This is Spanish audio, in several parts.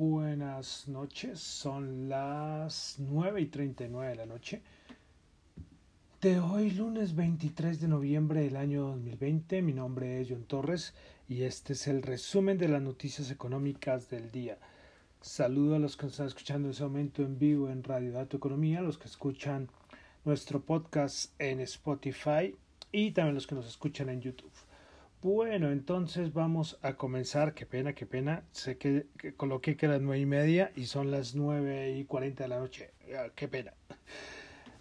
buenas noches. Son las 9 y 39 de la noche de hoy, lunes 23 de noviembre del año 2020. Mi nombre es John Torres y este es el resumen de las noticias económicas del día. Saludo a los que están escuchando en ese momento en vivo en Radio Dato Economía, los que escuchan nuestro podcast en Spotify y también los que nos escuchan en YouTube. Bueno, entonces vamos a comenzar. Qué pena, qué pena. Sé que, coloqué que las nueve y media y son las nueve y cuarenta de la noche. Ah, qué pena.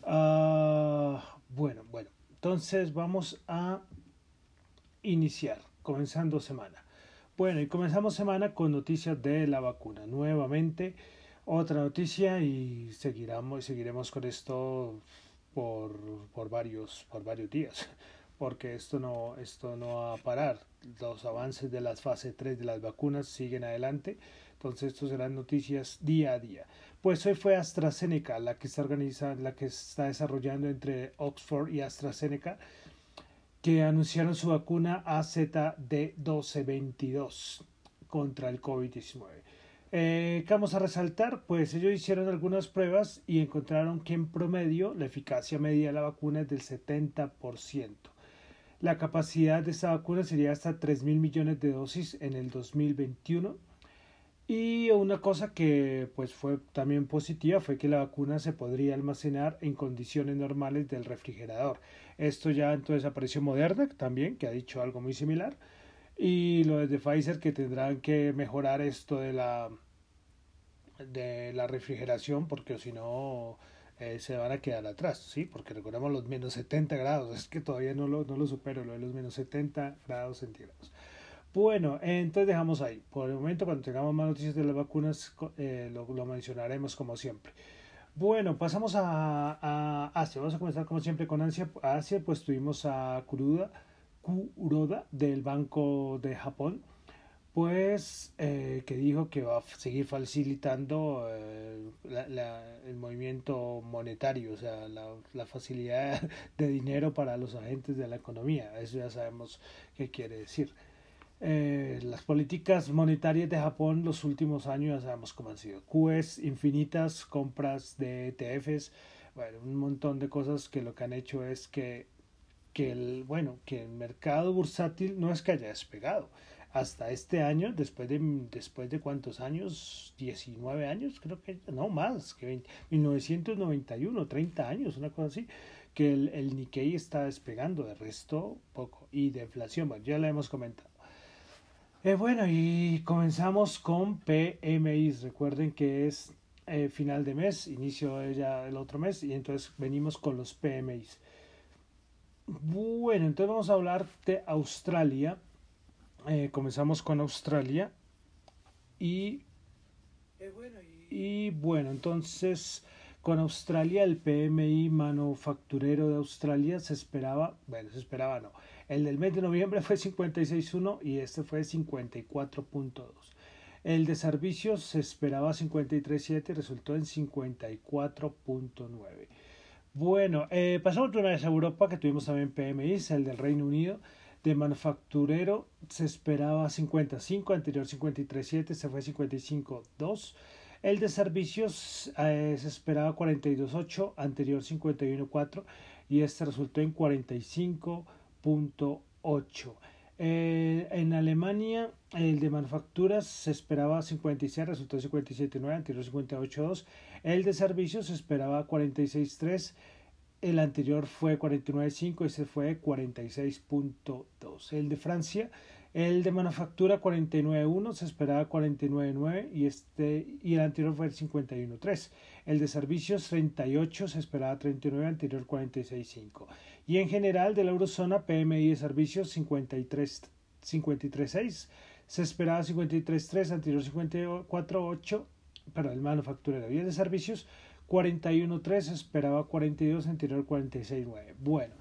Ah, bueno, bueno. Entonces vamos a iniciar, comenzando semana. Bueno, y comenzamos semana con noticias de la vacuna. Nuevamente, otra noticia y seguiremos, seguiremos con esto por, por, varios, por varios días porque esto no, esto no va a parar. Los avances de las fase 3 de las vacunas siguen adelante, entonces esto serán noticias día a día. Pues hoy fue AstraZeneca la que está organizando, la que está desarrollando entre Oxford y AstraZeneca, que anunciaron su vacuna AZD1222 contra el COVID-19. Eh, ¿Qué vamos a resaltar? Pues ellos hicieron algunas pruebas y encontraron que en promedio la eficacia media de la vacuna es del 70%. La capacidad de esta vacuna sería hasta 3 mil millones de dosis en el 2021. Y una cosa que pues fue también positiva fue que la vacuna se podría almacenar en condiciones normales del refrigerador. Esto ya entonces apareció Moderna también, que ha dicho algo muy similar. Y lo de Pfizer que tendrán que mejorar esto de la de la refrigeración porque si no eh, se van a quedar atrás, ¿sí? Porque recordemos los menos 70 grados, es que todavía no lo, no lo supero, lo de los menos 70 grados centígrados. Bueno, entonces dejamos ahí. Por el momento, cuando tengamos más noticias de las vacunas, eh, lo, lo, mencionaremos como siempre. Bueno, pasamos a, a, Asia. Vamos a comenzar como siempre con Asia. Asia, pues tuvimos a Kuroda, Kuroda del Banco de Japón pues eh, que dijo que va a seguir facilitando eh, el movimiento monetario, o sea, la, facilidad de dinero para los agentes de la economía. Eso ya sabemos qué quiere decir. Eh, las políticas monetarias de Japón los últimos años ya sabemos cómo han sido. QEs infinitas, compras de ETFs, bueno, un montón de cosas que lo que han hecho es que, que el, bueno, que el mercado bursátil no es que haya despegado, hasta este año, después de, después de cuántos años, 19 años, creo que, no más, que 20, 1991, 30 años, una cosa así, que el, el Nikkei está despegando, de resto poco, y de inflación, bueno, ya la hemos comentado. Eh, bueno, y comenzamos con PMI, recuerden que es eh, final de mes, inicio ya el otro mes, y entonces venimos con los PMI. Bueno, entonces vamos a hablar de Australia eh, comenzamos con Australia y, y, bueno, entonces con Australia el PMI manufacturero de Australia se esperaba, bueno, se esperaba no, el del mes de noviembre fue 56.1 y este fue 54.2. El de servicios se esperaba 53.7 y resultó en 54.9. Bueno, eh, pasamos una vez a Europa que tuvimos también PMI, el del Reino Unido de manufacturero se esperaba 55, anterior 53.7, se fue 55.2. El de servicios eh, se esperaba 42.8, anterior 51.4 y este resultó en 45.8. Eh, en Alemania el de manufacturas se esperaba 56, resultó 57.9, anterior 58.2. El de servicios se esperaba 46.3 el anterior fue 49.5, ese fue 46.2. El de Francia, el de manufactura 49.1, se esperaba 49.9 y, este, y el anterior fue el 51.3. El de servicios 38, se esperaba 39, anterior 46.5. Y en general de la eurozona, PMI de servicios 53, 53.6, se esperaba 53.3, anterior 54.8, pero el manufacturero y el de servicios 41.3, esperaba 42, anterior 46.9. Bueno,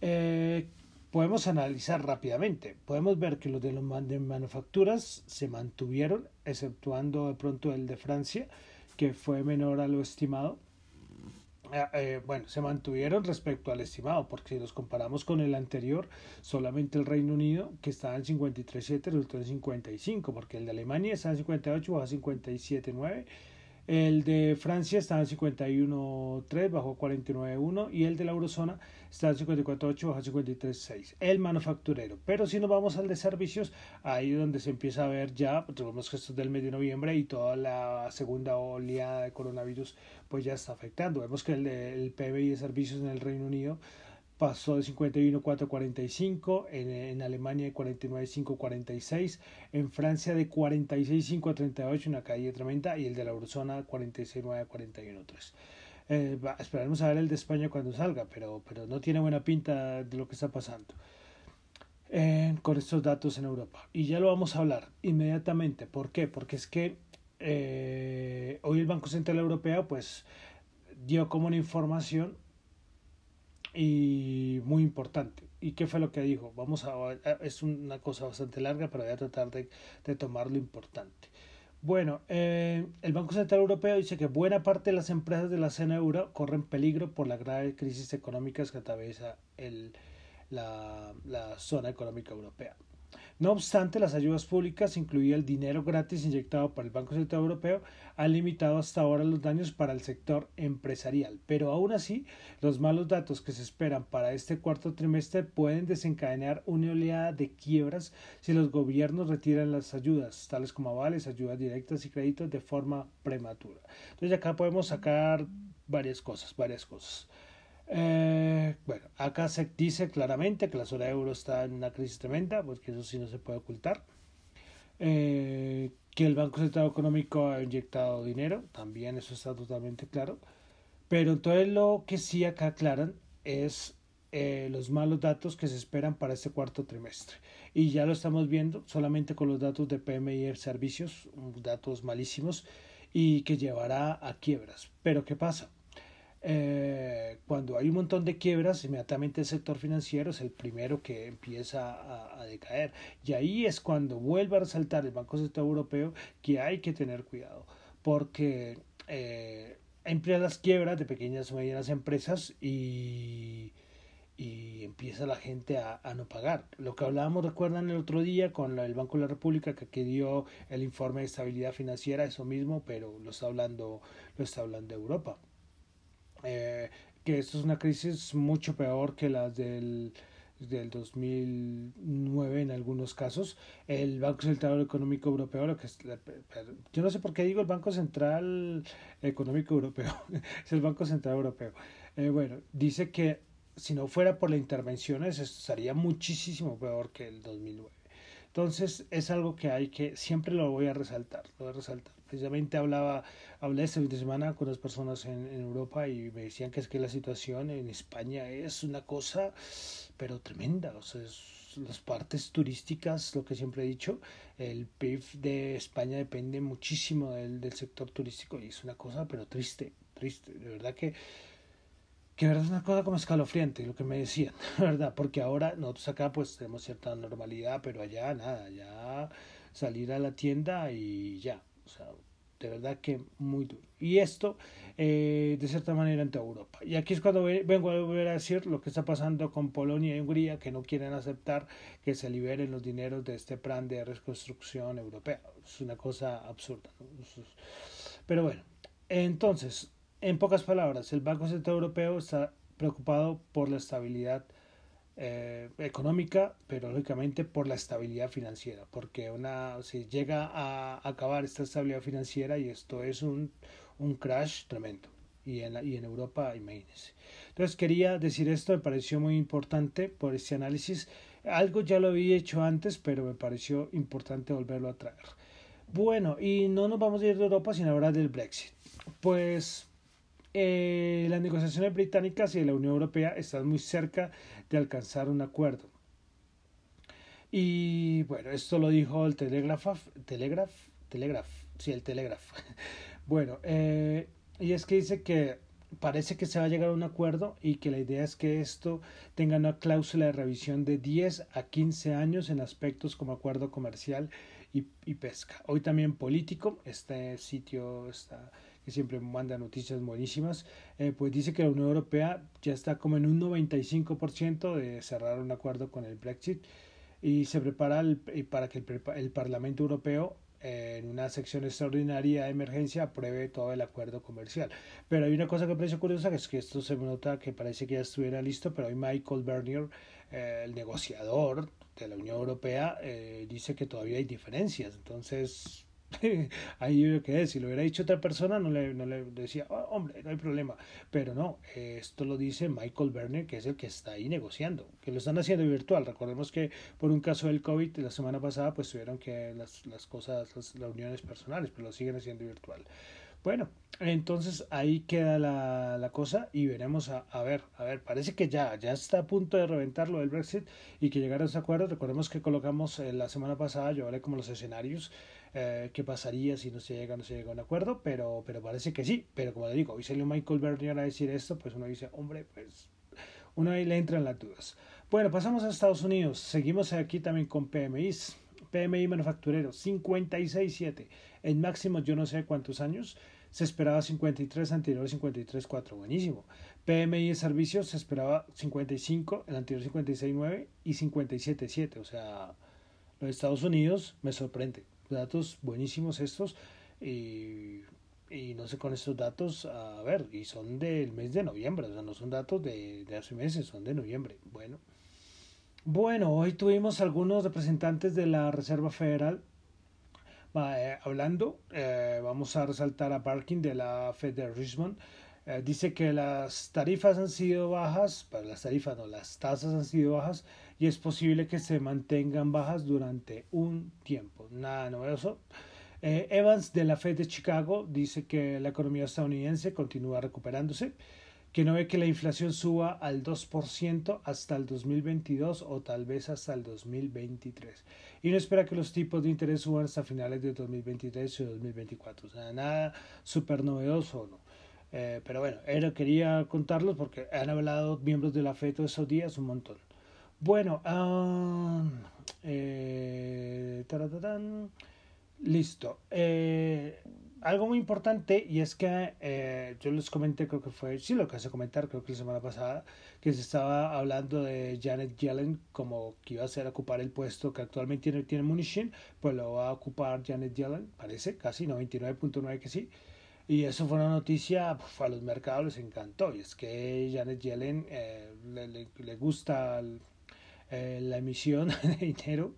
eh, podemos analizar rápidamente. Podemos ver que los de los de manufacturas se mantuvieron, exceptuando de pronto el de Francia, que fue menor a lo estimado. Ah, eh, bueno, se mantuvieron respecto al estimado, porque si nos comparamos con el anterior, solamente el Reino Unido, que estaba en 53.7, resultó en 55, porque el de Alemania estaba en 58, bajó a 57.9, el de Francia estaba en 51.3, bajó a 49.1, y el de la eurozona está en 54.8, bajó a 53.6, el manufacturero. Pero si nos vamos al de servicios, ahí es donde se empieza a ver ya, tenemos que esto es del mes de noviembre y toda la segunda oleada de coronavirus pues ya está afectando. Vemos que el, el PBI de servicios en el Reino Unido pasó de 51.445, en, en Alemania de 49.546, en Francia de 46.5 a 38, una caída tremenda, y el de la eurozona 46.9 a 41.3. Eh, esperaremos a ver el de España cuando salga, pero, pero no tiene buena pinta de lo que está pasando eh, con estos datos en Europa. Y ya lo vamos a hablar inmediatamente. ¿Por qué? Porque es que eh, hoy el Banco Central Europeo pues dio como una información y muy importante. ¿Y qué fue lo que dijo? Vamos a, es una cosa bastante larga, pero voy a tratar de, de tomar lo importante. Bueno, eh, el Banco Central Europeo dice que buena parte de las empresas de la zona euro corren peligro por la grave crisis económica que atraviesa el, la, la zona económica europea. No obstante, las ayudas públicas, incluido el dinero gratis inyectado por el Banco Central Europeo, han limitado hasta ahora los daños para el sector empresarial. Pero aún así, los malos datos que se esperan para este cuarto trimestre pueden desencadenar una oleada de quiebras si los gobiernos retiran las ayudas, tales como avales, ayudas directas y créditos de forma prematura. Entonces acá podemos sacar varias cosas, varias cosas. Eh, bueno, acá se dice claramente que la zona euro está en una crisis tremenda, porque eso sí no se puede ocultar. Eh, que el Banco Central Económico ha inyectado dinero, también eso está totalmente claro. Pero entonces lo que sí acá aclaran es eh, los malos datos que se esperan para este cuarto trimestre. Y ya lo estamos viendo solamente con los datos de PMI servicios, datos malísimos y que llevará a quiebras. Pero ¿qué pasa? Eh, cuando hay un montón de quiebras, inmediatamente el sector financiero es el primero que empieza a, decaer. Y ahí es cuando vuelve a resaltar el Banco Central Europeo que hay que tener cuidado, porque eh, empiezan las quiebras de pequeñas y medianas empresas y, y empieza la gente a, a, no pagar. Lo que hablábamos, recuerdan el otro día con el Banco de la República que, que dio el informe de estabilidad financiera, eso mismo, pero lo está hablando, lo está hablando Europa. Eh, que esto es una crisis mucho peor que las del, del 2009 en algunos casos. El Banco Central Económico Europeo, lo que es, yo no sé por qué digo el Banco Central Económico Europeo, es el Banco Central Europeo. Eh, bueno, dice que si no fuera por las intervenciones, estaría muchísimo peor que el 2009. Entonces es algo que hay que, siempre lo voy a resaltar, lo voy a resaltar. Precisamente hablaba, hablé este fin de semana con las personas en, en, Europa y me decían que es que la situación en España es una cosa, pero tremenda. O sea, es, las partes turísticas, lo que siempre he dicho, el PIB de España depende muchísimo del, del sector turístico y es una cosa, pero triste, triste. De verdad que que verdad es una cosa como escalofriante lo que me decían, ¿verdad? Porque ahora nosotros acá pues tenemos cierta normalidad, pero allá nada, ya salir a la tienda y ya, o sea, de verdad que muy duro. Y esto, eh, de cierta manera, toda Europa. Y aquí es cuando vengo a volver a decir lo que está pasando con Polonia y Hungría, que no quieren aceptar que se liberen los dineros de este plan de reconstrucción europea. Es una cosa absurda. ¿no? Pero bueno, entonces, en pocas palabras, el Banco Central Europeo está preocupado por la estabilidad eh, económica, pero lógicamente por la estabilidad financiera, porque una, si llega a acabar esta estabilidad financiera y esto es un, un crash tremendo, y en, la, y en Europa, imagínense. Entonces quería decir esto, me pareció muy importante por este análisis. Algo ya lo había hecho antes, pero me pareció importante volverlo a traer. Bueno, y no nos vamos a ir de Europa, sino ahora del Brexit. Pues eh, las negociaciones británicas y de la Unión Europea están muy cerca de alcanzar un acuerdo. Y bueno, esto lo dijo el Telegraph, Telegraph, Telegraph, sí, el Telegraph. bueno, eh, y es que dice que parece que se va a llegar a un acuerdo y que la idea es que esto tenga una cláusula de revisión de 10 a 15 años en aspectos como acuerdo comercial y, y pesca. Hoy también político, este sitio está que siempre manda noticias buenísimas, eh, pues dice que la Unión Europea ya está como en un 95% de cerrar un acuerdo con el Brexit y se prepara para que el, el Parlamento Europeo en una sección extraordinaria de emergencia apruebe todo el acuerdo comercial. Pero hay una cosa que me parece curiosa, que es que esto se nota que parece que ya estuviera listo, pero hoy Michael Bernier, eh, el negociador de la Unión Europea, eh, dice que todavía hay diferencias. Entonces, ahí yo que si lo hubiera dicho otra persona no le, no le decía, oh, hombre, no hay problema, pero no, esto lo dice Michael Berner, que es el que está ahí negociando, que lo están haciendo virtual, recordemos que por un caso del COVID la semana pasada pues tuvieron que las, las cosas, las reuniones personales, pero lo siguen haciendo virtual. Bueno, entonces ahí queda la, la cosa y veremos a, a, ver, a ver, parece que ya, ya está a punto de reventar lo del Brexit y que llegar a ese acuerdo. Recordemos que colocamos eh, la semana pasada, yo hablé como los escenarios, eh, qué pasaría si no se llega, no se llega a un acuerdo, pero, pero parece que sí. Pero como le digo, hoy salió Michael Bernier a decir esto, pues uno dice, hombre, pues uno ahí le entran las dudas. Bueno, pasamos a Estados Unidos. Seguimos aquí también con PMIs. PMI manufacturero 56.7. En máximo yo no sé cuántos años. Se esperaba 53, anterior 53.4. Buenísimo. PMI de servicios se esperaba 55, el anterior 56.9 y 57.7. O sea, los Estados Unidos me sorprende datos buenísimos estos. Y, y, no sé con estos datos, a ver, y son del mes de noviembre, o sea, no son datos de, de hace meses, son de noviembre. Bueno. Bueno, hoy tuvimos algunos representantes de la Reserva Federal eh, hablando. Eh, vamos a resaltar a Barkin de la Fed de Richmond. Eh, dice que las tarifas han sido bajas, para las tarifas no, las tasas han sido bajas y es posible que se mantengan bajas durante un tiempo. Nada novedoso. Eh, Evans de la Fed de Chicago dice que la economía estadounidense continúa recuperándose, que no ve que la inflación suba al 2% hasta el 2022 o tal vez hasta el 2023. Y no espera que los tipos de interés suban hasta finales de 2023 y 2024. O sea, nada súper novedoso, ¿no? Eh, pero bueno, era, quería contarlos porque han hablado miembros de la FED esos días un montón. Bueno, eh, listo. Eh, algo muy importante y es que eh, yo les comenté, creo que fue, sí lo que hace comentar, creo que la semana pasada, que se estaba hablando de Janet Yellen como que iba a ser ocupar el puesto que actualmente tiene, tiene Munishin, pues lo va a ocupar Janet Yellen, parece, casi 99.9 que sí. Y eso fue una noticia, a los mercados les encantó. Y es que Janet Yellen le, le, le, gusta el, eh, la emisión de dinero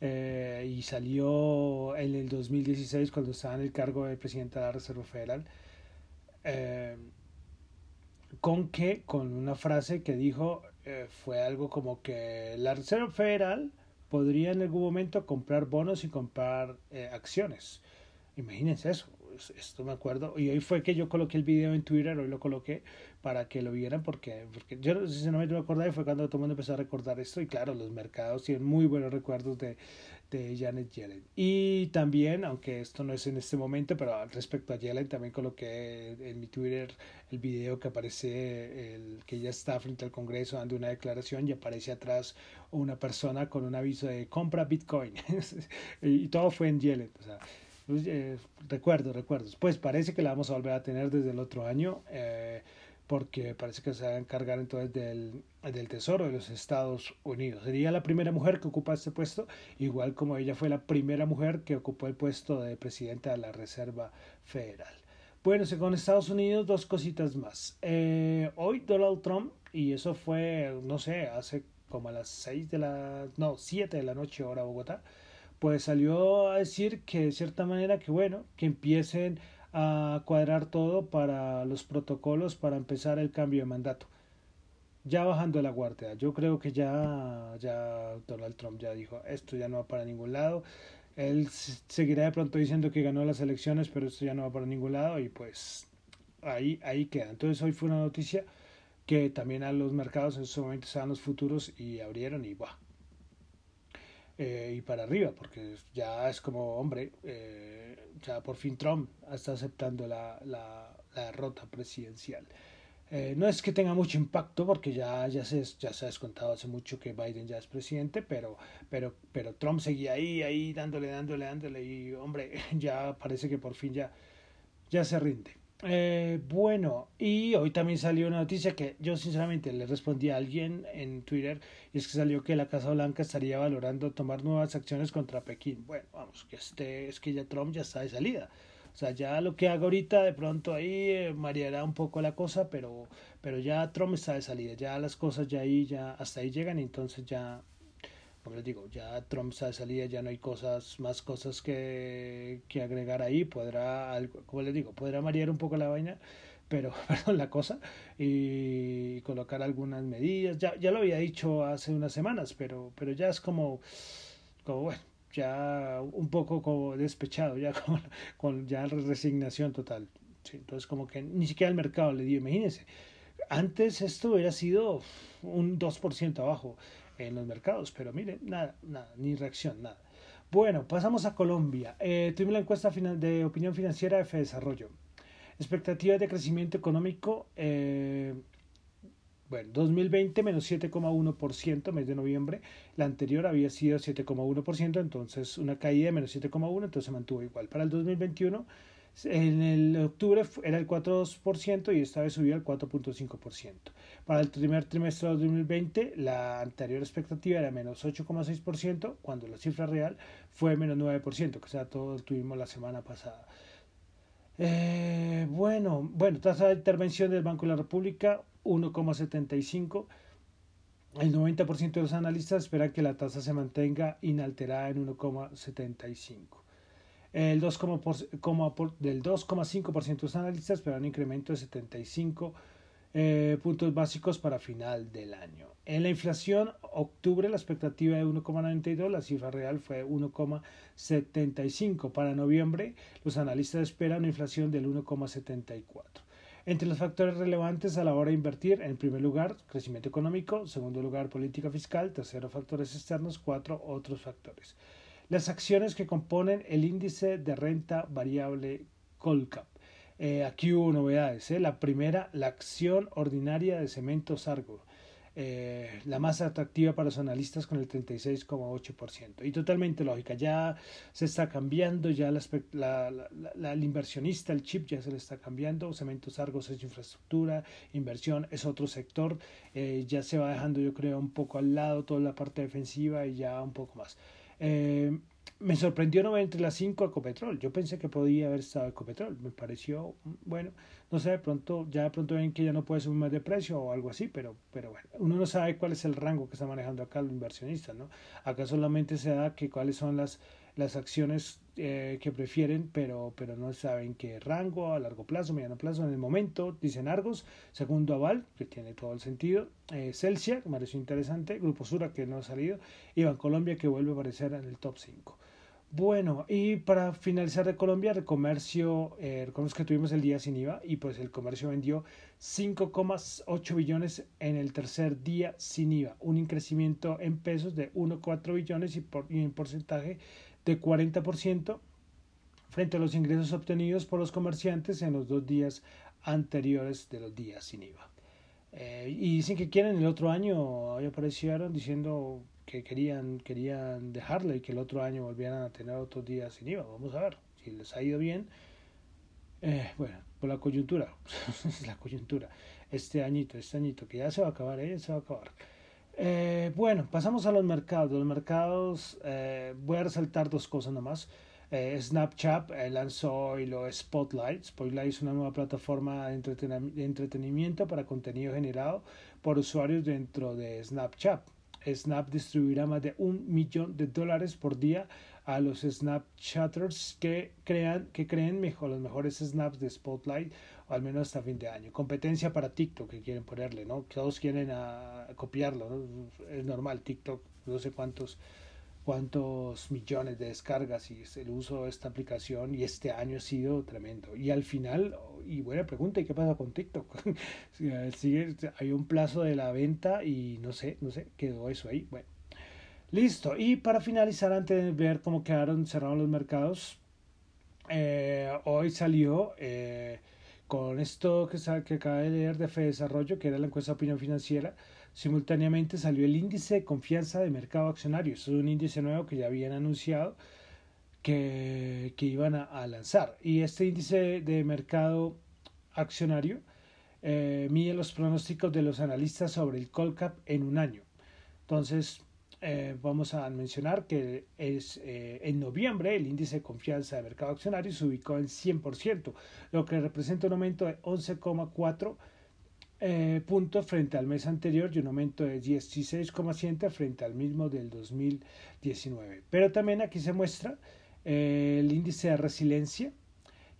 eh, y salió en el 2016 cuando estaba en el cargo de presidente de la Reserva Federal eh, con que con una frase que dijo fue algo como que la Reserva Federal podría en algún momento comprar bonos y comprar acciones. Imagínense eso esto me acuerdo, y hoy fue que yo coloqué el video en Twitter, hoy lo coloqué para que lo vieran, porque, porque yo sinceramente me acordaba y fue cuando todo el mundo empezó a recordar esto, y claro, los mercados tienen muy buenos recuerdos de, de Janet Yellen. Y también, aunque esto no es en este momento, pero respecto a Yellen, también coloqué en mi Twitter el video que aparece, el, que ella está frente al Congreso dando una declaración y aparece atrás una persona con un aviso de compra Bitcoin. y todo fue en Yellen. O sea, pues, eh, recuerdos, recuerdos. Pues parece que la vamos a volver a tener desde el otro año, eh, porque parece que se va a encargar entonces del, del Tesoro de los Estados Unidos. Sería la primera mujer que ocupa este puesto, igual como ella fue la primera mujer que ocupó el puesto de presidenta de la Reserva Federal. Bueno, según Estados Unidos, dos cositas más. Eh, hoy Donald Trump, y eso fue, no sé, hace como a las 6 de la, no, 7 de la noche hora Bogotá, pues salió a decir que de cierta manera que bueno, que empiecen a cuadrar todo para los protocolos para empezar el cambio de mandato. Ya bajando la guardia, yo creo que ya, ya Donald Trump ya dijo, esto ya no va para ningún lado. Él seguirá de pronto diciendo que ganó las elecciones, pero esto ya no va para ningún lado y pues ahí, ahí queda. Entonces hoy fue una noticia que también a los mercados en su momento estaban los futuros y abrieron y ¡buah! Eh, y para arriba, porque ya es como, hombre, eh, ya por fin Trump está aceptando la, la, derrota presidencial. Eh, no es que tenga mucho impacto porque ya, ya, se, ya se ha descontado hace mucho que Biden ya es presidente, pero, pero, pero Trump seguía ahí, ahí dándole, dándole, dándole y hombre, ya parece que por fin ya, ya se rinde. Eh, bueno, y hoy también salió una noticia que yo sinceramente le respondí a alguien en Twitter y es que salió que la Casa Blanca estaría valorando tomar nuevas acciones contra Pekín. Bueno, vamos, que este es que ya Trump ya está de salida. O sea, ya lo que haga ahorita de pronto ahí eh, mareará un poco la cosa, pero, pero ya Trump está de salida, ya las cosas ya ahí, ya hasta ahí llegan entonces ya como les digo, ya Trump está de salida, ya no hay cosas, más cosas que, que agregar ahí, podrá, como les digo, podrá marear un poco la vaina, pero, perdón, la cosa, y colocar algunas medidas, ya, ya lo había dicho hace unas semanas, pero, pero ya es como, como bueno, ya un poco como despechado, ya con, con ya resignación total. Sí, entonces como que ni siquiera el mercado le dio, imagínense, antes esto hubiera sido un 2% abajo en los mercados, pero mire, nada, nada, ni reacción, nada. Bueno, pasamos a Colombia. Eh, tuvimos la encuesta de opinión financiera F Desarrollo. Expectativas de crecimiento económico, eh, bueno, 2020 menos 7,1% mes de noviembre. La anterior había sido 7,1%, entonces una caída de menos 7,1%, entonces se mantuvo igual. Para el 2021 en el octubre era el 4% y esta vez subió al 4.5%. Para el primer trimestre de 2020, la anterior expectativa era menos 8,6%, cuando la cifra real fue menos 9%, que sea todo lo tuvimos la semana pasada. Eh, bueno, bueno, tasa de intervención del Banco de la República 1,75. El 90% de los analistas esperan que la tasa se mantenga inalterada en 1,75. El 2, por, del 2,5% de los analistas esperan un incremento de 75 eh, puntos básicos para final del año. En la inflación, octubre la expectativa de 1,92, la cifra real fue 1,75. Para noviembre, los analistas esperan una inflación del 1,74. Entre los factores relevantes a la hora de invertir, en primer lugar, crecimiento económico, segundo lugar, política fiscal, tercero, factores externos, cuatro, otros factores las acciones que componen el índice de renta variable Colcap. Eh, aquí hubo novedades. ¿eh? La primera, la acción ordinaria de Cementos Argo, eh, la más atractiva para los analistas con el 36,8%. Y totalmente lógica, ya se está cambiando, ya la, el inversionista, el chip ya se le está cambiando. Cementos Argos es infraestructura, inversión es otro sector. ya se va dejando, yo creo, un poco al lado toda la parte defensiva y ya un poco más. Eh, me sorprendió no ver entre las 5 Ecopetrol. Yo pensé que podía haber estado Ecopetrol. Me pareció, bueno, no sé, de pronto, ya de pronto ven que ya no puede subir más de precio o algo así, pero, pero bueno, uno no sabe cuál es el rango que está manejando acá los inversionistas, ¿no? Acá solamente se da que cuáles son las las acciones eh, que prefieren, pero, pero no saben qué rango, a largo plazo, mediano plazo. En el momento dicen Argos, segundo Aval, que tiene todo el sentido, eh, Celsia, que me pareció interesante, Grupo Sura, que no ha salido, y Colombia, que vuelve a aparecer en el top 5. Bueno, y para finalizar de Colombia, el comercio, eh, que tuvimos el día sin IVA y pues el comercio vendió 5,8 billones en el tercer día sin IVA, un increcimiento en pesos de 1,4 billones y, por, y en porcentaje de 40% frente a los ingresos obtenidos por los comerciantes en los dos días anteriores de los días sin IVA. Eh, y dicen que quieren el otro año, hoy aparecieron diciendo que querían, querían dejarla y que el otro año volvieran a tener otros días sin IVA. Vamos a ver si les ha ido bien. Eh, bueno, por la coyuntura, la coyuntura, este añito, este añito, que ya se va a acabar, ¿eh? se va a acabar. Eh, bueno, pasamos a los mercados. Los mercados, eh, voy a resaltar dos cosas nomás. Eh, Snapchat lanzó y lo Spotlight. Spotlight es una nueva plataforma de, entretenimiento para contenido generado por usuarios dentro de Snapchat. Snap distribuirá más de un millón de dólares por día a los Snapchatters que crean que creen mejor los mejores snaps de Spotlight o al menos hasta fin de año. Competencia para TikTok que quieren ponerle, ¿no? Todos quieren a, copiarlo, ¿no? Es normal, TikTok, no sé cuántos cuántos millones de descargas y el uso de esta aplicación y este año ha sido tremendo. Y al final, y buena pregunta, ¿y qué pasa con TikTok? Sigue, hay un plazo de la venta y no sé, no sé, quedó eso ahí. Bueno, listo. Y para finalizar, antes de ver cómo quedaron cerrados los mercados, eh, hoy salió... Eh, con esto que, que acaba de leer de Fe Desarrollo, que era la encuesta de opinión financiera, simultáneamente salió el índice de confianza de mercado accionario. es un índice nuevo que ya habían anunciado que, que iban a, lanzar. Y este índice de mercado accionario eh, mide los pronósticos de los analistas sobre el Colcap en un año. Entonces, eh, vamos a mencionar que es eh, en noviembre el índice de confianza de mercado accionario se ubicó en 100%, lo que representa un aumento de 11,4 eh, puntos frente al mes anterior y un aumento de 16,7 frente al mismo del 2019. Pero también aquí se muestra el índice de resiliencia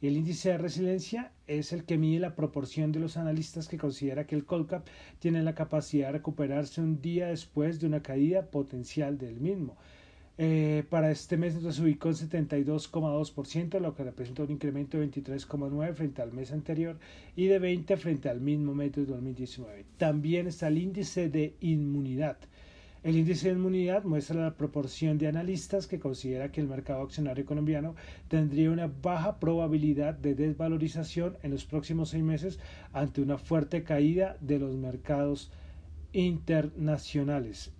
y el índice de resiliencia es el que mide la proporción de los analistas que considera que el Colcap tiene la capacidad de recuperarse un día después de una caída potencial del mismo. Eh, para este mes se ubicó en 72,2%, lo que representa un incremento de 23,9% frente al mes anterior y de 20% frente al mismo mes de 2019. También está el índice de inmunidad, el índice de inmunidad muestra la proporción de analistas que considera que el mercado accionario colombiano tendría una baja probabilidad de desvalorización en los próximos seis meses ante una fuerte caída de los mercados internacionales.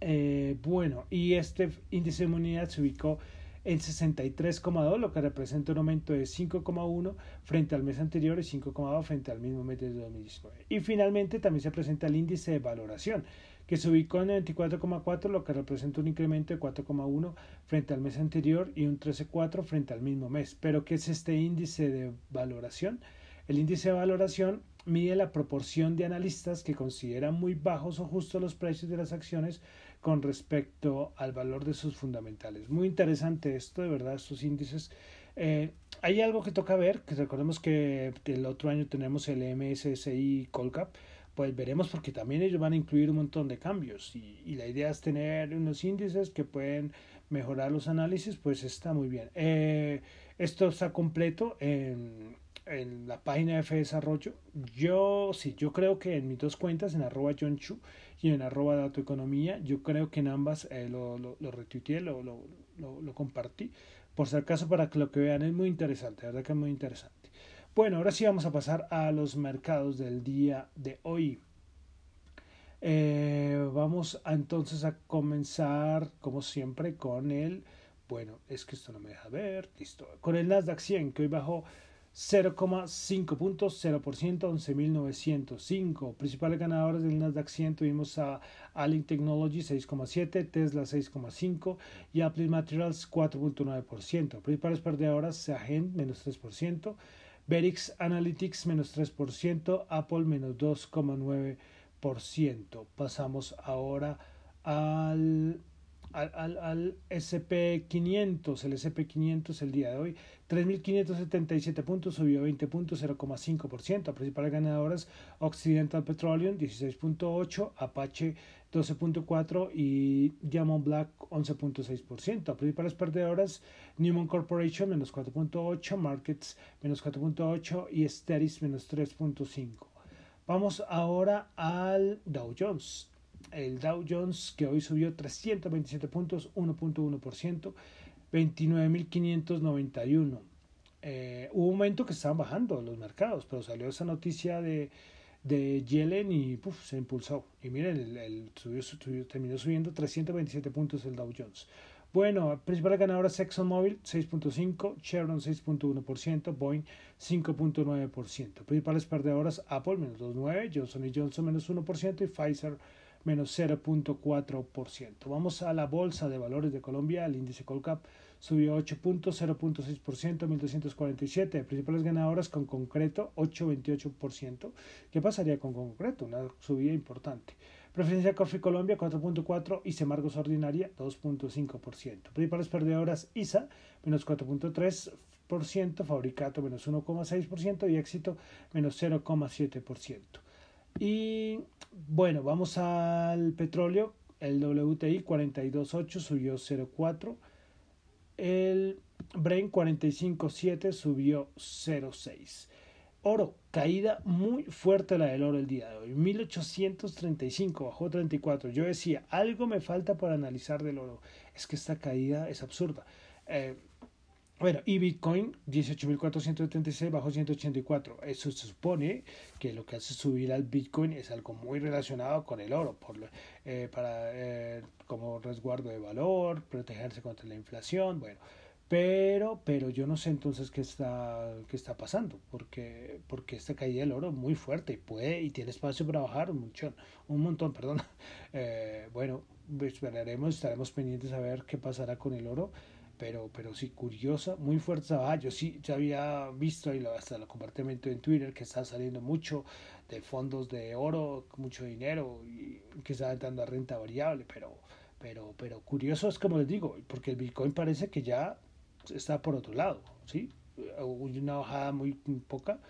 Eh, bueno, y este índice de inmunidad se ubicó en 63,2, lo que representa un aumento de 5,1 frente al mes anterior y 5,2 frente al mismo mes de 2019. Y finalmente también se presenta el índice de valoración que se ubicó en 24,4, lo que representa un incremento de 4,1 frente al mes anterior y un 13,4 frente al mismo mes. Pero, ¿qué es este índice de valoración? El índice de valoración mide la proporción de analistas que consideran muy bajos o justos los precios de las acciones con respecto al valor de sus fundamentales. Muy interesante esto, de verdad, estos índices. Eh, hay algo que toca ver, que recordemos que el otro año tenemos el MSCI Colcap, pues veremos porque también ellos van a incluir un montón de cambios y, la idea es tener unos índices que pueden mejorar los análisis, pues está muy bien. Eh, esto está completo en, en, la página de F Desarrollo. Yo sí, yo creo que en mis dos cuentas, en arroba John Chu y en arroba Dato Economía, yo creo que en ambas eh, lo, lo, lo retuiteé, lo, lo, lo, compartí. Por si acaso, para que lo que vean es muy interesante, verdad que es muy interesante. Bueno, ahora sí vamos a pasar a los mercados del día de hoy. Eh, vamos a, entonces a comenzar, como siempre, con el, bueno, es que esto no me deja ver, listo, con el Nasdaq 100, que hoy bajó 0,5 puntos, 0%, 11.905. Principales ganadores del Nasdaq 100 tuvimos a Allen Technology 6,7, Tesla 6,5 y Apple Materials 4,9%. Principales perdedoras, Seagent menos 3%. Verix Analytics menos 3%, Apple menos 2,9%. Pasamos ahora al, al, al, SP500. El SP500 el día de hoy, 3.577 puntos, subió 20 puntos, 0,5%. Principales ganadoras, Occidental Petroleum 16.8, Apache 12.4 y Diamond Black 11.6%. Principales perdedoras, Newman Corporation menos 4.8, Markets menos 4.8 y Steris menos 3.5. Vamos ahora al Dow Jones. El Dow Jones que hoy subió 327 puntos, 1.1%, 29.591. Eh, hubo un momento que estaban bajando los mercados, pero salió esa noticia de de Yellen y se impulsó. Y miren, el, el subió, terminó subiendo 327 puntos el Dow Jones. Bueno, principales ganadoras ExxonMobil 6.5, Chevron 6.1%, Boeing 5.9%. Principales perdedoras Apple menos 2.9, Johnson Johnson menos 1% y Pfizer menos 0.4%. Vamos a la Bolsa de Valores de Colombia, el índice Colcap subió 8 puntos, 0.6%, 1.247. Principales ganadoras con concreto, 8.28%. ¿Qué pasaría con concreto? Una subida importante. Preferencia Coffee Colombia 4.4 y Semargos Ordinaria 2.5%. Principales perdedoras ISA menos 4.3%, Fabricato menos 1.6% y Éxito menos 0.7%. Y bueno, vamos al petróleo. El WTI 42.8 subió 0.4 el Brain 45.7 subió 0.6. Oro, caída muy fuerte la del oro el día de hoy. 1835, bajó 34. Yo decía, algo me falta para analizar del oro. Es que esta caída es absurda. Eh, bueno, y Bitcoin 18.476 bajó 184. Eso se supone que lo que hace subir al Bitcoin es algo muy relacionado con el oro, por, eh, para, eh, como resguardo de valor, protegerse contra la inflación. Bueno, Pero, pero yo no sé entonces qué está, qué está pasando, porque, porque esta caída del oro muy fuerte y puede y tiene espacio para bajar un montón, un montón, perdón. Eh, bueno, esperaremos, estaremos pendientes a ver qué pasará con el oro, pero, pero sí, curiosa, muy fuerte esa Yo sí ya había visto y hasta el compartimento en Twitter que está saliendo mucho de fondos de oro, mucho dinero y que está dando a renta variable, pero, pero, pero curioso es como les digo, porque el Bitcoin parece que ya está por otro lado, ¿sí? Una bajada muy poca.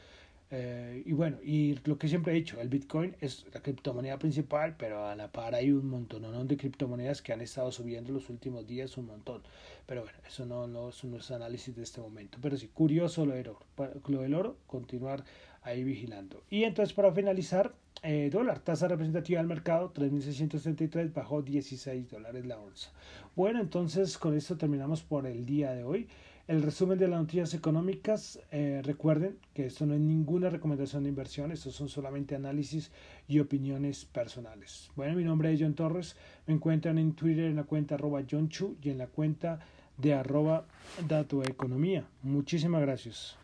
Eh, y bueno, y lo que siempre he dicho, el Bitcoin es la criptomoneda principal, pero a la par hay un montón de criptomonedas que han estado subiendo los últimos días un montón. Pero bueno, eso no, no, es nuestro análisis de este momento. Pero sí, curioso lo del oro. Lo del oro, continuar ahí vigilando. Y entonces para finalizar, eh, dólar, tasa representativa del mercado, 3.633, bajó 16 dólares la onza. Bueno, entonces con esto terminamos por el día de hoy. El resumen de las noticias económicas, eh, recuerden que esto no es ninguna recomendación de inversión, estos son solamente análisis y opiniones personales. Bueno, mi nombre es John Torres, me encuentran en Twitter en la cuenta arroba John Chu y en la cuenta de arroba Dato Economía. Muchísimas gracias.